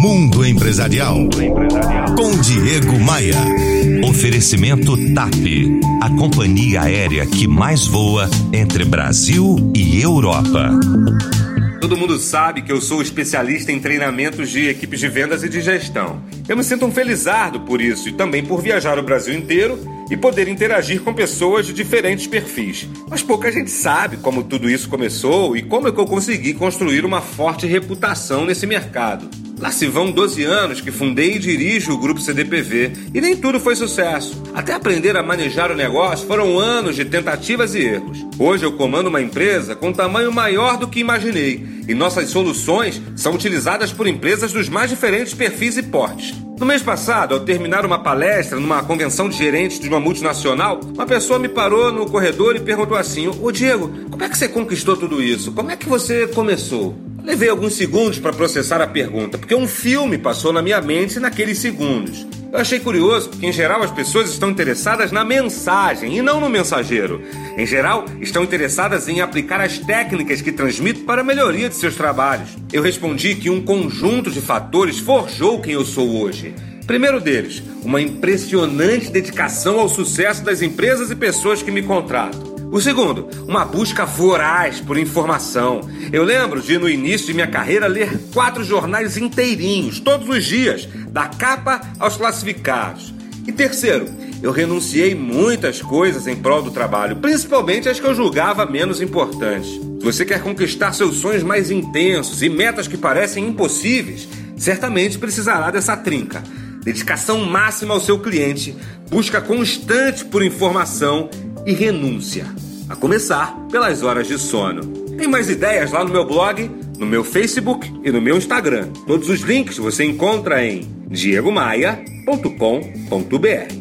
Mundo Empresarial. Com Diego Maia. Oferecimento TAP. A companhia aérea que mais voa entre Brasil e Europa. Todo mundo sabe que eu sou especialista em treinamentos de equipes de vendas e de gestão. Eu me sinto um felizardo por isso e também por viajar o Brasil inteiro e poder interagir com pessoas de diferentes perfis. Mas pouca gente sabe como tudo isso começou e como é que eu consegui construir uma forte reputação nesse mercado. Lá se vão 12 anos que fundei e dirijo o grupo CDPV e nem tudo foi sucesso. Até aprender a manejar o negócio foram anos de tentativas e erros. Hoje eu comando uma empresa com tamanho maior do que imaginei e nossas soluções são utilizadas por empresas dos mais diferentes perfis e portes. No mês passado, ao terminar uma palestra numa convenção de gerentes de uma multinacional, uma pessoa me parou no corredor e perguntou assim: Ô Diego, como é que você conquistou tudo isso? Como é que você começou? Levei alguns segundos para processar a pergunta, porque um filme passou na minha mente naqueles segundos. Eu achei curioso, porque em geral as pessoas estão interessadas na mensagem e não no mensageiro. Em geral, estão interessadas em aplicar as técnicas que transmito para a melhoria de seus trabalhos. Eu respondi que um conjunto de fatores forjou quem eu sou hoje. Primeiro deles, uma impressionante dedicação ao sucesso das empresas e pessoas que me contratam. O segundo, uma busca voraz por informação. Eu lembro de, no início de minha carreira, ler quatro jornais inteirinhos, todos os dias, da capa aos classificados. E terceiro, eu renunciei muitas coisas em prol do trabalho, principalmente as que eu julgava menos importantes. Se você quer conquistar seus sonhos mais intensos e metas que parecem impossíveis, certamente precisará dessa trinca. Dedicação máxima ao seu cliente, busca constante por informação e renúncia, a começar pelas horas de sono. Tem mais ideias lá no meu blog, no meu Facebook e no meu Instagram. Todos os links você encontra em diegomaia.com.br.